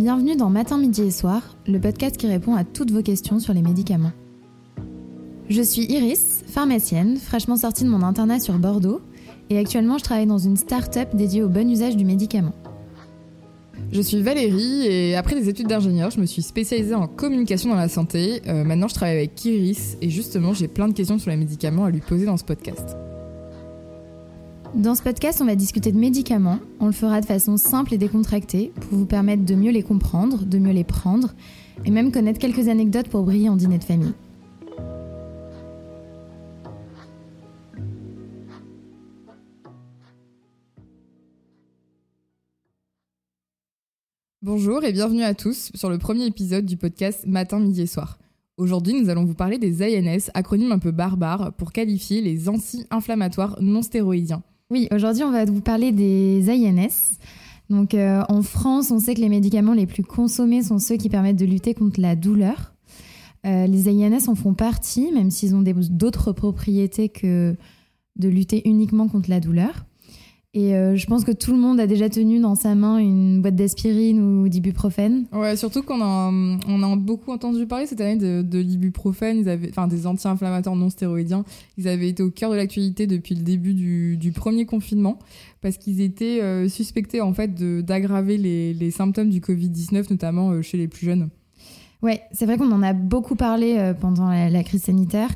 Bienvenue dans Matin, Midi et Soir, le podcast qui répond à toutes vos questions sur les médicaments. Je suis Iris, pharmacienne, fraîchement sortie de mon internat sur Bordeaux, et actuellement je travaille dans une start-up dédiée au bon usage du médicament. Je suis Valérie et après des études d'ingénieur, je me suis spécialisée en communication dans la santé. Euh, maintenant, je travaille avec Iris et justement, j'ai plein de questions sur les médicaments à lui poser dans ce podcast. Dans ce podcast, on va discuter de médicaments. On le fera de façon simple et décontractée pour vous permettre de mieux les comprendre, de mieux les prendre et même connaître quelques anecdotes pour briller en dîner de famille. Bonjour et bienvenue à tous sur le premier épisode du podcast Matin, Midi et Soir. Aujourd'hui, nous allons vous parler des INS, acronyme un peu barbare pour qualifier les anti-inflammatoires non stéroïdiens. Oui, aujourd'hui, on va vous parler des INS. Donc, euh, en France, on sait que les médicaments les plus consommés sont ceux qui permettent de lutter contre la douleur. Euh, les INS en font partie, même s'ils ont d'autres propriétés que de lutter uniquement contre la douleur. Et euh, je pense que tout le monde a déjà tenu dans sa main une boîte d'aspirine ou d'ibuprofène. Ouais, surtout qu'on a, on a beaucoup entendu parler cette année de, de l'ibuprofène, ils avaient, enfin des anti-inflammatoires non stéroïdiens. Ils avaient été au cœur de l'actualité depuis le début du, du premier confinement parce qu'ils étaient euh, suspectés en fait d'aggraver les, les, symptômes du Covid-19, notamment euh, chez les plus jeunes. Ouais, c'est vrai qu'on en a beaucoup parlé pendant la, la crise sanitaire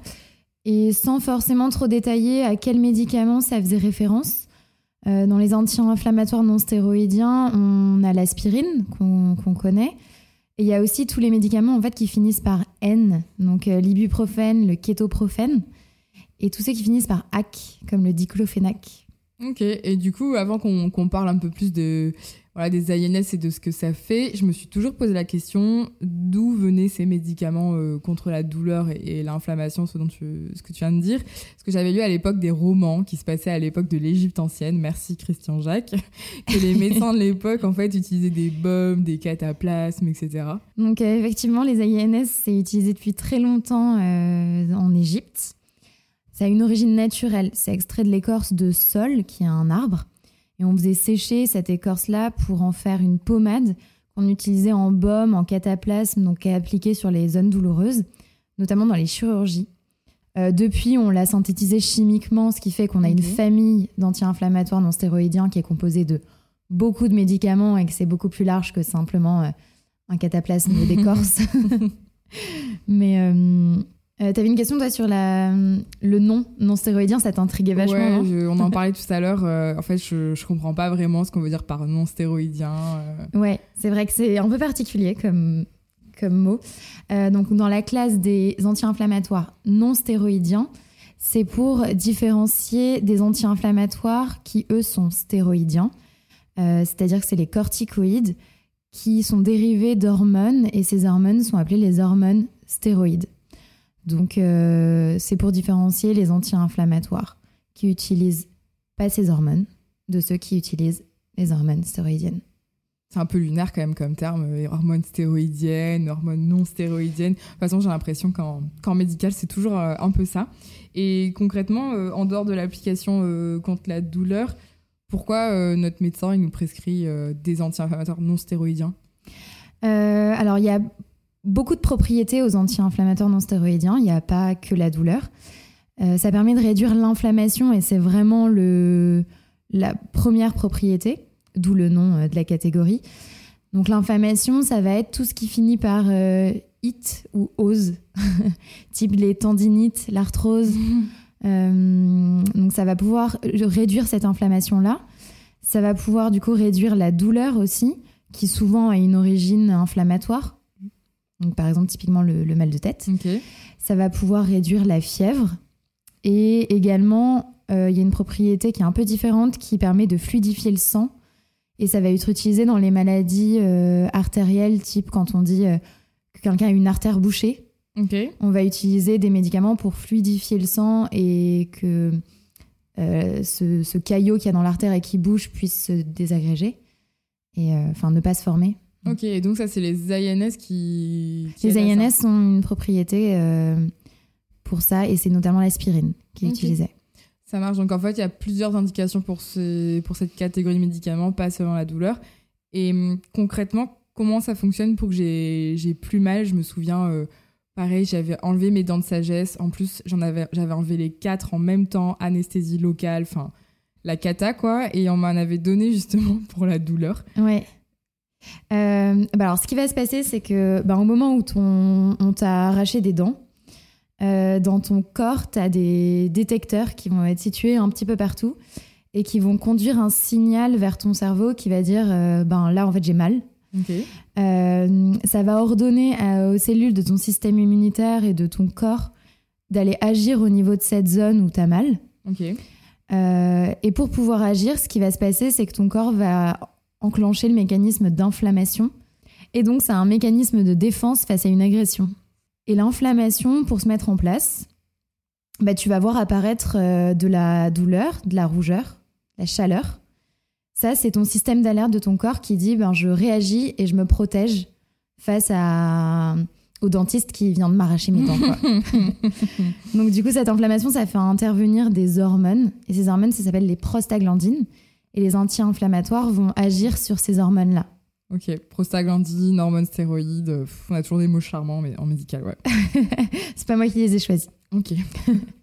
et sans forcément trop détailler à quels médicaments ça faisait référence. Euh, dans les anti-inflammatoires non stéroïdiens, on a l'aspirine qu'on connaît. Et il y a aussi tous les médicaments en fait qui finissent par N, donc euh, l'ibuprofène, le kétoprophène, et tous ceux qui finissent par AC, comme le diclofénac. Ok, et du coup, avant qu'on parle un peu plus de, voilà, des INS et de ce que ça fait, je me suis toujours posé la question d'où venaient ces médicaments euh, contre la douleur et, l'inflammation, ce, ce que tu viens de dire? Parce que j'avais lu à l'époque des romans qui se passaient à l'époque de l'Égypte ancienne, merci Christian Jacques, que les médecins de l'époque en fait utilisaient des bombes, des cataplasmes, etc. Donc euh, effectivement, les INS, c'est utilisé depuis très longtemps euh, en Égypte. Ça a une origine naturelle, c'est extrait de l'écorce de sol, qui est un arbre. Et on faisait sécher cette écorce-là pour en faire une pommade qu'on utilisait en baume, en cataplasme, donc appliquée sur les zones douloureuses, notamment dans les chirurgies. Euh, depuis, on l'a synthétisé chimiquement, ce qui fait qu'on a une famille d'anti-inflammatoires non stéroïdiens qui est composée de beaucoup de médicaments et que c'est beaucoup plus large que simplement euh, un cataplasme d'écorce. Mais euh, euh, T'avais une question toi sur la, le nom non stéroïdien, ça t'intriguait vachement. Ouais, on en parlait tout à l'heure. Euh, en fait, je, je comprends pas vraiment ce qu'on veut dire par non stéroïdien. Euh. Ouais, c'est vrai que c'est un peu particulier comme, comme mot. Euh, donc, dans la classe des anti-inflammatoires non stéroïdiens, c'est pour différencier des anti-inflammatoires qui, eux, sont stéroïdiens. C'est-à-dire que c'est les corticoïdes qui sont dérivés d'hormones et ces hormones sont appelées les hormones stéroïdes. Donc, euh, c'est pour différencier les anti-inflammatoires qui utilisent pas ces hormones de ceux qui utilisent les hormones stéroïdiennes. C'est un peu lunaire quand même comme terme, euh, hormones stéroïdiennes, hormones non stéroïdiennes. De toute façon, j'ai l'impression qu'en médical, c'est toujours euh, un peu ça. Et concrètement, en dehors de l'application contre la douleur, pourquoi notre médecin il nous prescrit des anti-inflammatoires non stéroïdiens? Alors, il y a beaucoup de propriétés aux anti-inflammatoires non stéroïdiens. Il n'y a pas que la douleur. Euh, ça permet de réduire l'inflammation et c'est vraiment le, la première propriété, d'où le nom euh, de la catégorie. Donc l'inflammation, ça va être tout ce qui finit par euh, it ou ose, type les tendinites, l'arthrose. donc ça va pouvoir réduire cette inflammation-là. Ça va pouvoir du coup réduire la douleur aussi, qui souvent a une origine inflammatoire par exemple, typiquement le, mal de tête. Ça va pouvoir réduire la fièvre. Et également, euh, il y a une propriété qui est un peu différente qui permet de fluidifier le sang. Et ça va être utilisé dans les maladies euh, artérielles, type quand on dit euh, que quelqu'un a une artère bouchée. On va utiliser des médicaments pour fluidifier le sang et que ce, ce, caillot qu'il y a dans l'artère et qui bouge puisse se désagréger et enfin ne pas se former. Ok, donc ça, c'est les INS qui. les INS sont une propriété euh, pour ça, et c'est notamment l'aspirine qui est utilisée. Ça marche. Donc en fait, il y a plusieurs indications pour, ce, pour cette catégorie de médicaments, pas seulement la douleur. Et hum, concrètement, comment ça fonctionne pour que j'ai plus mal? Je me souviens, euh, pareil, j'avais enlevé mes dents de sagesse. En plus, j'en avais, j'avais enlevé les quatre en même temps, anesthésie locale, enfin, la cata, quoi. Et on m'en avait donné justement pour la douleur. Ouais. Euh, bah alors, ce qui va se passer, c'est que bah, au moment où ton, on t'a arraché des dents, euh, dans ton corps, tu as des détecteurs qui vont être situés un petit peu partout et qui vont conduire un signal vers ton cerveau qui va dire euh, ben là en fait j'ai mal. ça va ordonner aux cellules de ton système immunitaire et de ton corps d'aller agir au niveau de cette zone où tu as mal. et pour pouvoir agir, ce qui va se passer, c'est que ton corps va enclencher le mécanisme d'inflammation. Et donc, c'est un mécanisme de défense face à une agression. Et l'inflammation, pour se mettre en place, bah, tu vas voir apparaître euh, de la douleur, de la rougeur, la chaleur. Ça, c'est ton système d'alerte de ton corps qui dit ben, je réagis et je me protège face à, au dentiste qui vient de m'arracher mes dents. Donc, du coup, cette inflammation, ça fait intervenir des hormones. Et ces hormones, ça s'appelle les prostaglandines. Et les anti-inflammatoires vont agir sur ces hormones-là. Ok, prostaglandine, hormones stéroïdes, on a toujours des mots charmants mais en médical, ouais. c'est pas moi qui les ai choisis. Ok.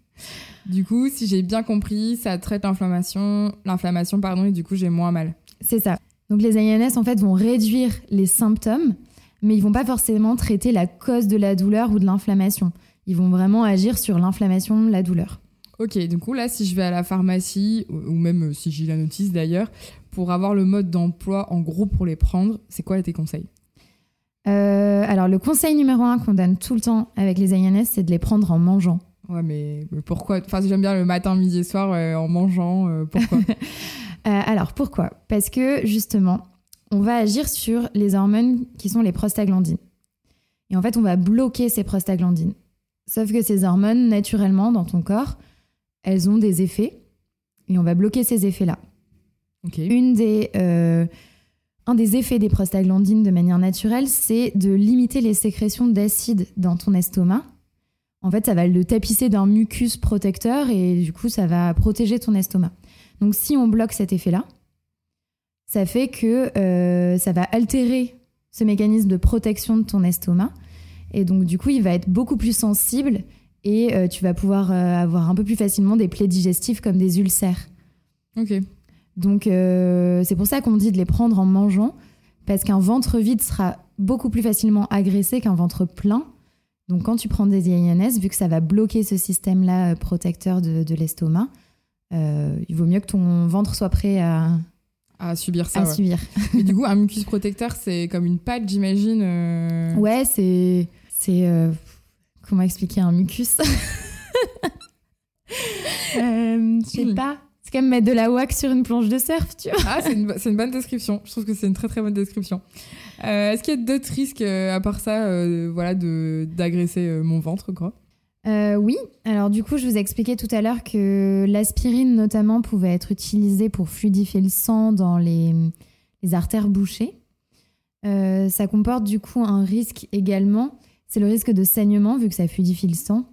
du coup, si j'ai bien compris, ça traite l'inflammation, l'inflammation pardon, et du coup j'ai moins mal. C'est ça. Donc les INS en fait vont réduire les symptômes, mais ils vont pas forcément traiter la cause de la douleur ou de l'inflammation. Ils vont vraiment agir sur l'inflammation, la douleur. Ok, du coup là, si je vais à la pharmacie, ou même euh, si j'ai la notice d'ailleurs, pour avoir le mode d'emploi en gros pour les prendre, c'est quoi tes conseils? Euh, Alors le conseil numéro un qu'on donne tout le temps avec les INS, c'est de les prendre en mangeant. Ouais, mais, pourquoi? Enfin, j'aime bien le matin, midi et soir en mangeant. Euh, pourquoi? Alors pourquoi? Parce que justement, on va agir sur les hormones qui sont les prostaglandines. Et en fait, on va bloquer ces prostaglandines. Sauf que ces hormones, naturellement, dans ton corps, elles ont des effets et on va bloquer ces effets-là. Une des, euh, un des effets des prostaglandines de manière naturelle, c'est de limiter les sécrétions d'acide dans ton estomac. En fait, ça va le tapisser d'un mucus protecteur et du coup, ça va protéger ton estomac. Donc, si on bloque cet effet-là, ça fait que euh, ça va altérer ce mécanisme de protection de ton estomac. Et donc, du coup, il va être beaucoup plus sensible et euh, tu vas pouvoir euh, avoir un peu plus facilement des plaies digestives comme des ulcères. Ok. Donc euh, c'est pour ça qu'on dit de les prendre en mangeant, parce qu'un ventre vide sera beaucoup plus facilement agressé qu'un ventre plein. Donc quand tu prends des INS, vu que ça va bloquer ce système-là protecteur de, de l'estomac, il vaut mieux que ton ventre soit prêt à, à subir ça. À subir. Et du coup, un mucus protecteur, c'est comme une pâte, j'imagine. Ouais, c'est c'est Comment expliquer un mucus euh, Je sais hmm. pas. C'est comme mettre de la wax sur une planche de surf, tu vois. Ah, c'est une, bonne description. Je trouve que c'est une très très bonne description. Euh, est-ce qu'il y a d'autres risques euh, à part ça, voilà, d'agresser mon ventre, quoi? Oui, alors du coup, je vous ai expliqué tout à l'heure que l'aspirine notamment pouvait être utilisée pour fluidifier le sang dans les, les artères bouchées. ça comporte du coup un risque également c'est le risque de saignement, vu que ça fluidifie le sang,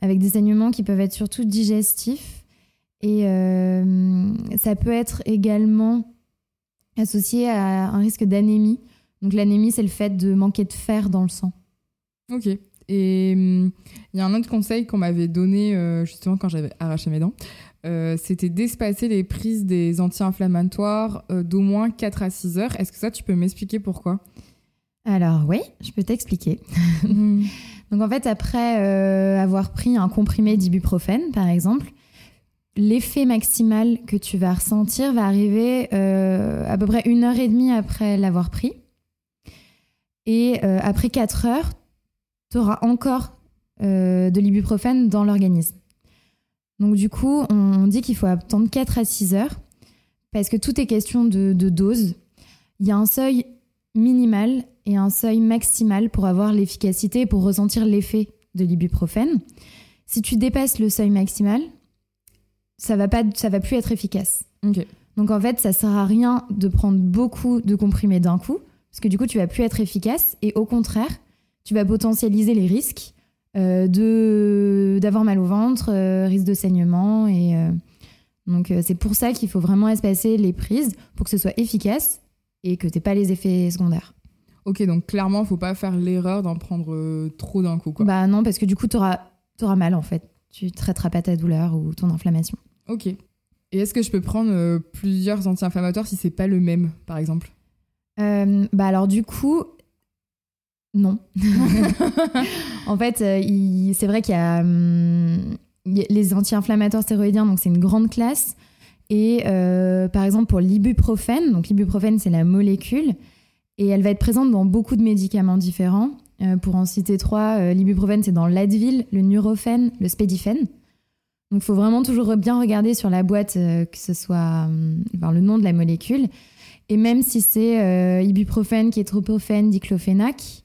avec des saignements qui peuvent être surtout digestifs. Et euh, ça peut être également associé à un risque d'anémie. Donc l'anémie, c'est le fait de manquer de fer dans le sang. Ok. Et hum, il y a un autre conseil qu'on m'avait donné euh, justement quand j'avais arraché mes dents. Euh, c'était d'espacer les prises des anti-inflammatoires d'au moins 4 à 6 heures. Est-ce que ça, tu peux m'expliquer pourquoi? Alors oui, je peux t'expliquer. Mhm. Donc en fait, après euh, avoir pris un comprimé d'ibuprofène, par exemple, l'effet maximal que tu vas ressentir va arriver euh, à peu près une heure et demie après l'avoir pris. Et euh, après quatre heures, tu auras encore de l'ibuprofène dans l'organisme. Donc du coup, on dit qu'il faut attendre 4 à 6 heures parce que tout est question de, de dose. Il y a un seuil minimal et un seuil maximal pour avoir l'efficacité, pour ressentir l'effet de l'ibuprofène. Si tu dépasses le seuil maximal, ça va pas, ça va plus être efficace. Donc en fait, ça sert à rien de prendre beaucoup de comprimés d'un coup, parce que du coup, tu vas plus être efficace. Et au contraire, tu vas potentialiser les risques euh, de d'avoir mal au ventre, euh, risque de saignement. Et euh, donc c'est pour ça qu'il faut vraiment espacer les prises pour que ce soit efficace et que tu n'aies pas les effets secondaires. Ok, donc clairement, faut pas faire l'erreur d'en prendre euh, trop d'un coup. Quoi. Bah non, parce que du coup, tu auras, mal en fait. Tu traiteras pas ta douleur ou ton inflammation. Ok. Et est-ce que je peux prendre euh, plusieurs anti-inflammatoires si c'est pas le même, par exemple? Euh, Bah alors du coup, non. en fait, c'est vrai qu'il hum, y a les anti-inflammatoires stéroïdiens, donc c'est une grande classe. Et par exemple, pour l'ibuprofène, donc l'ibuprofène, c'est la molécule. Et elle va être présente dans beaucoup de médicaments différents. Euh, pour en citer trois, euh, l'ibuprofène, c'est dans l'Advil, le Nurofen, le Spédifen. Donc, il faut vraiment toujours bien regarder sur la boîte euh, que ce soit le nom de la molécule. Et même si c'est ibuprofène, kétropofène, diclofénac,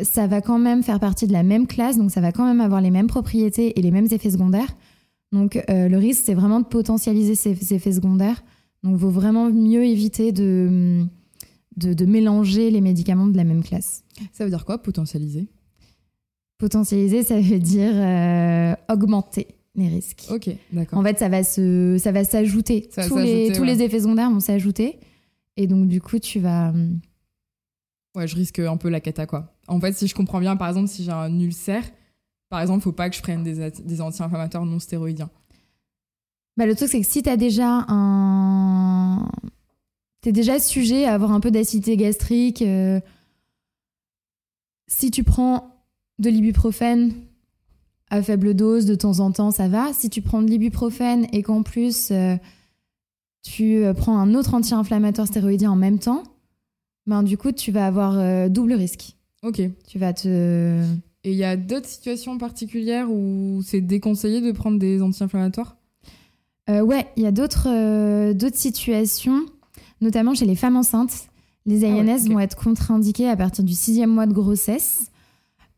ça va quand même faire partie de la même classe, donc ça va quand même avoir les mêmes propriétés et les mêmes effets secondaires. Donc, le risque, c'est vraiment de potentialiser ces, effets secondaires. Donc, il vaut vraiment mieux éviter de de, mélanger les médicaments de la même classe. Ça veut dire quoi, potentialiser? Potentialiser, ça veut dire euh, augmenter les risques. Ok, d'accord. En fait, ça va se, ça va s'ajouter. Tous, les, tous les effets secondaires vont s'ajouter. Et donc, du coup, tu vas. Hum, ouais, je risque un peu la cata, quoi. En fait, si je comprends bien, par exemple, si j'ai un ulcère, par exemple, faut pas que je prenne des, des anti-inflammatoires non stéroïdiens. Bah, le truc, c'est que si tu as déjà un, t'es déjà sujet à avoir un peu d'acidité gastrique. Euh. si tu prends de l'ibuprofène à faible dose de temps en temps, ça va. Si tu prends de l'ibuprofène et qu'en plus euh, tu euh, prends un autre anti-inflammatoire stéroïdien en même temps, ben du coup tu vas avoir double risque. Ok. Tu vas te. Et il y a d'autres situations particulières où c'est déconseillé de prendre des anti-inflammatoires? Ouais, il y a d'autres d'autres situations notamment chez les femmes enceintes. Les INS ah vont être contre-indiquées à partir du sixième mois de grossesse.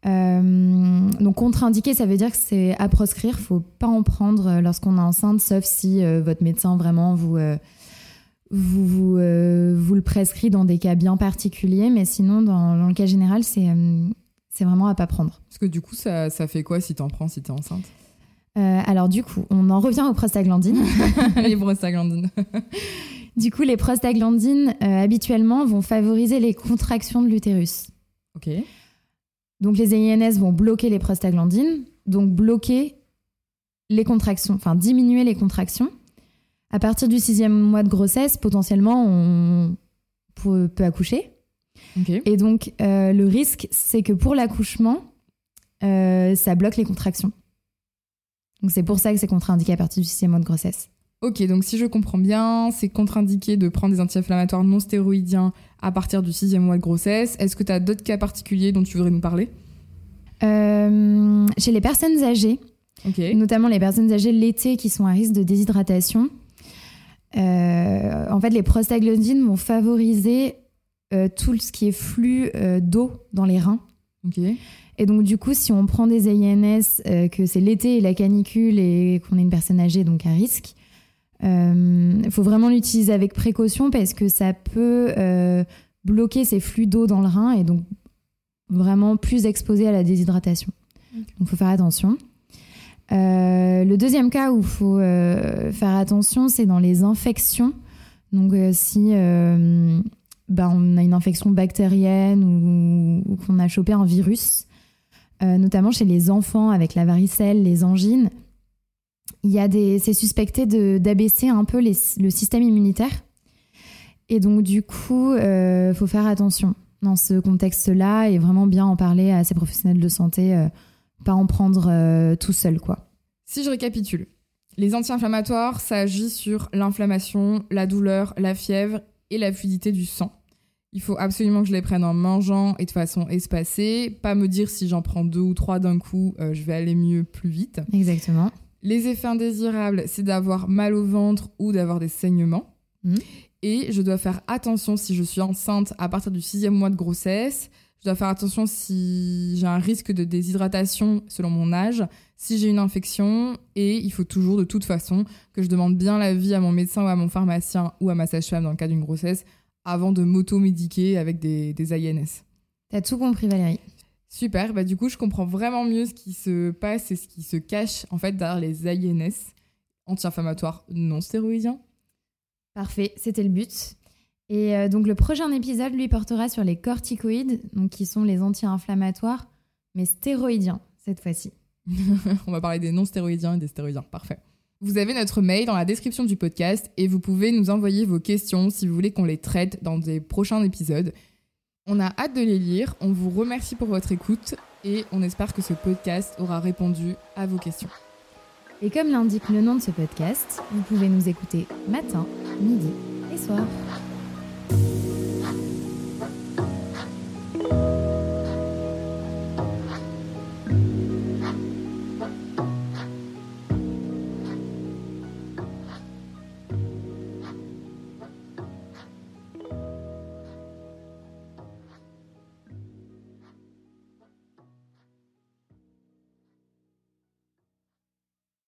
Euh, donc contre-indiqué, ça veut dire que c'est à proscrire. Faut pas en prendre euh, lorsqu'on est enceinte, sauf si euh, votre médecin vraiment vous, vous, vous, vous, le prescrit dans des cas bien particuliers. Mais sinon, dans, le cas général, c'est c'est vraiment à pas prendre. Parce que du coup, ça, ça fait quoi si tu en prends si tu es enceinte Alors du coup, on en revient aux prostaglandines. les prostaglandines. Du coup, les prostaglandines, euh, habituellement, vont favoriser les contractions de l'utérus. Ok. Donc, les INS vont bloquer les prostaglandines, donc bloquer les contractions, enfin diminuer les contractions. À partir du sixième mois de grossesse, potentiellement, on peut, accoucher. Et donc, euh, le risque, c'est que pour l'accouchement, euh, ça bloque les contractions. Donc, c'est pour ça que c'est contre-indiqué à partir du sixième mois de grossesse. Ok, donc si je comprends bien, c'est contre-indiqué de prendre des anti-inflammatoires non stéroïdiens à partir du sixième mois de grossesse. Est-ce que tu as d'autres cas particuliers dont tu voudrais nous parler? Euh, Chez les personnes âgées, notamment les personnes âgées l'été qui sont à risque de déshydratation, en fait, les prostaglandines vont favoriser euh, tout ce qui est flux d'eau dans les reins. Et donc, du coup, si on prend des INS, que c'est l'été et la canicule et qu'on est une personne âgée, donc à risque, il euh, faut vraiment l'utiliser avec précaution parce que ça peut euh, bloquer ces flux d'eau dans le rein et donc vraiment plus exposé à la déshydratation. Donc il faut faire attention. Euh, le deuxième cas où il faut faire attention, c'est dans les infections. Donc si bah, on a une infection bactérienne ou, qu'on a chopé un virus, notamment chez les enfants avec la varicelle, les angines, il y a des, c'est suspecté d'abaisser un peu le système immunitaire. Et donc, du coup, il euh, faut faire attention dans ce contexte-là et vraiment bien en parler à ces professionnels de santé, euh, pas en prendre euh, tout seul, quoi. Si je récapitule, les anti-inflammatoires, ça agit sur l'inflammation, la douleur, la fièvre et la fluidité du sang. Il faut absolument que je les prenne en mangeant et de façon espacée. Pas me dire si j'en prends deux ou trois d'un coup, je vais aller mieux plus vite. Exactement. Les effets indésirables, c'est d'avoir mal au ventre ou d'avoir des saignements. Hmm. Et je dois faire attention si je suis enceinte à partir du sixième mois de grossesse. Je dois faire attention si j'ai un risque de déshydratation selon mon âge, si j'ai une infection. Et il faut toujours, de toute façon, que je demande bien l'avis à mon médecin ou à mon pharmacien ou à ma sage-femme dans le cas d'une grossesse avant de m'auto-médiquer avec des, des INS. T'as tout compris, Valérie. Super, bah du coup je comprends vraiment mieux ce qui se passe et ce qui se cache en fait derrière les INS, anti-inflammatoires non stéroïdiens. Parfait, c'était le but. Et euh, donc le prochain épisode, lui, portera sur les corticoïdes, donc qui sont les anti-inflammatoires, mais stéroïdiens cette fois-ci. On va parler des non-stéroïdiens et des stéroïdiens. Parfait. Vous avez notre mail dans la description du podcast et vous pouvez nous envoyer vos questions si vous voulez qu'on les traite dans des prochains épisodes. On a hâte de les lire, on vous remercie pour votre écoute et on espère que ce podcast aura répondu à vos questions. Et comme l'indique le nom de ce podcast, vous pouvez nous écouter matin, midi et soir.